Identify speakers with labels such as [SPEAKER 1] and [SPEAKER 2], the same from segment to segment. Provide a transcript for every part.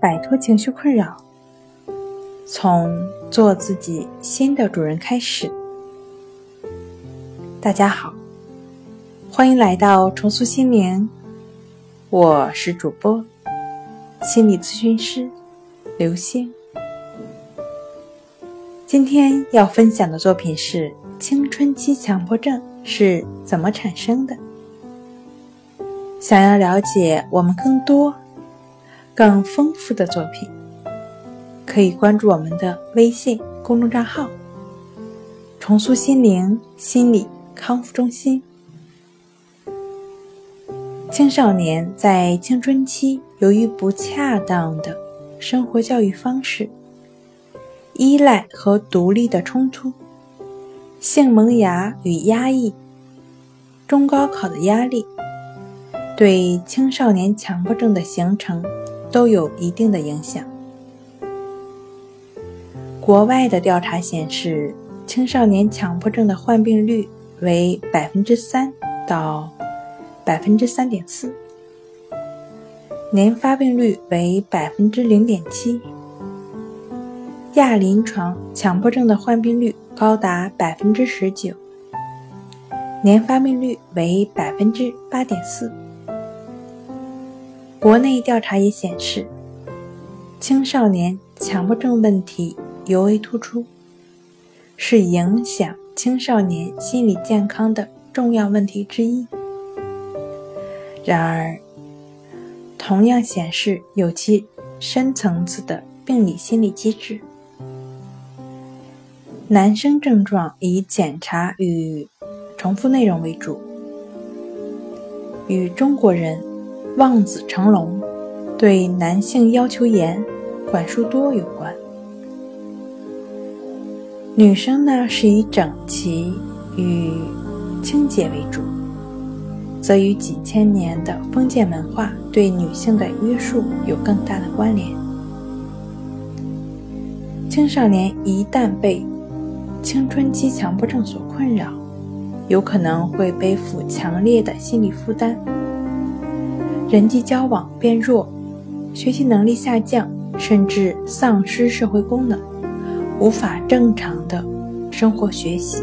[SPEAKER 1] 摆脱情绪困扰，从做自己新的主人开始。大家好，欢迎来到重塑心灵，我是主播心理咨询师刘星。今天要分享的作品是《青春期强迫症是怎么产生的》。想要了解我们更多。更丰富的作品，可以关注我们的微信公众账号“重塑心灵心理康复中心”。青少年在青春期，由于不恰当的生活教育方式、依赖和独立的冲突、性萌芽与压抑、中高考的压力，对青少年强迫症的形成。都有一定的影响。国外的调查显示，青少年强迫症的患病率为百分之三到百分之三点四，年发病率为百分之零点七，亚临床强迫症的患病率高达百分之十九，年发病率为百分之八点四。国内调查也显示，青少年强迫症问题尤为突出，是影响青少年心理健康的重要问题之一。然而，同样显示有其深层次的病理心理机制。男生症状以检查与重复内容为主，与中国人。望子成龙，对男性要求严、管束多有关。女生呢是以整齐与清洁为主，则与几千年的封建文化对女性的约束有更大的关联。青少年一旦被青春期强迫症所困扰，有可能会背负强烈的心理负担。人际交往变弱，学习能力下降，甚至丧失社会功能，无法正常的生活学习。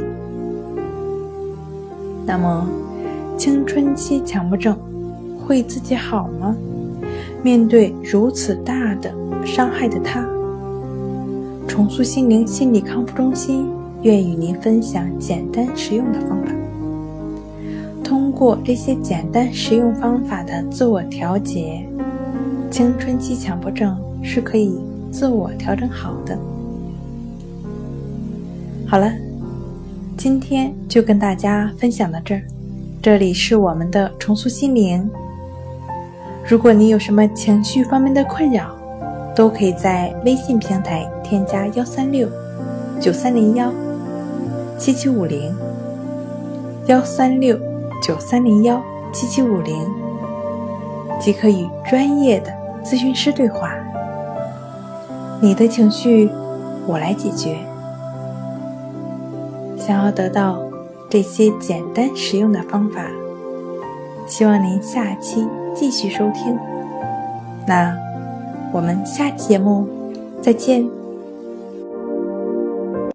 [SPEAKER 1] 那么，青春期强迫症会自己好吗？面对如此大的伤害的他，重塑心灵心理康复中心愿与您分享简单实用的方法。通过这些简单实用方法的自我调节，青春期强迫症是可以自我调整好的。好了，今天就跟大家分享到这儿。这里是我们的重塑心灵。如果你有什么情绪方面的困扰，都可以在微信平台添加幺三六九三零幺七七五零幺三六。九三零幺七七五零，即可与专业的咨询师对话。你的情绪，我来解决。想要得到这些简单实用的方法，希望您下期继续收听。那我们下期节目再见。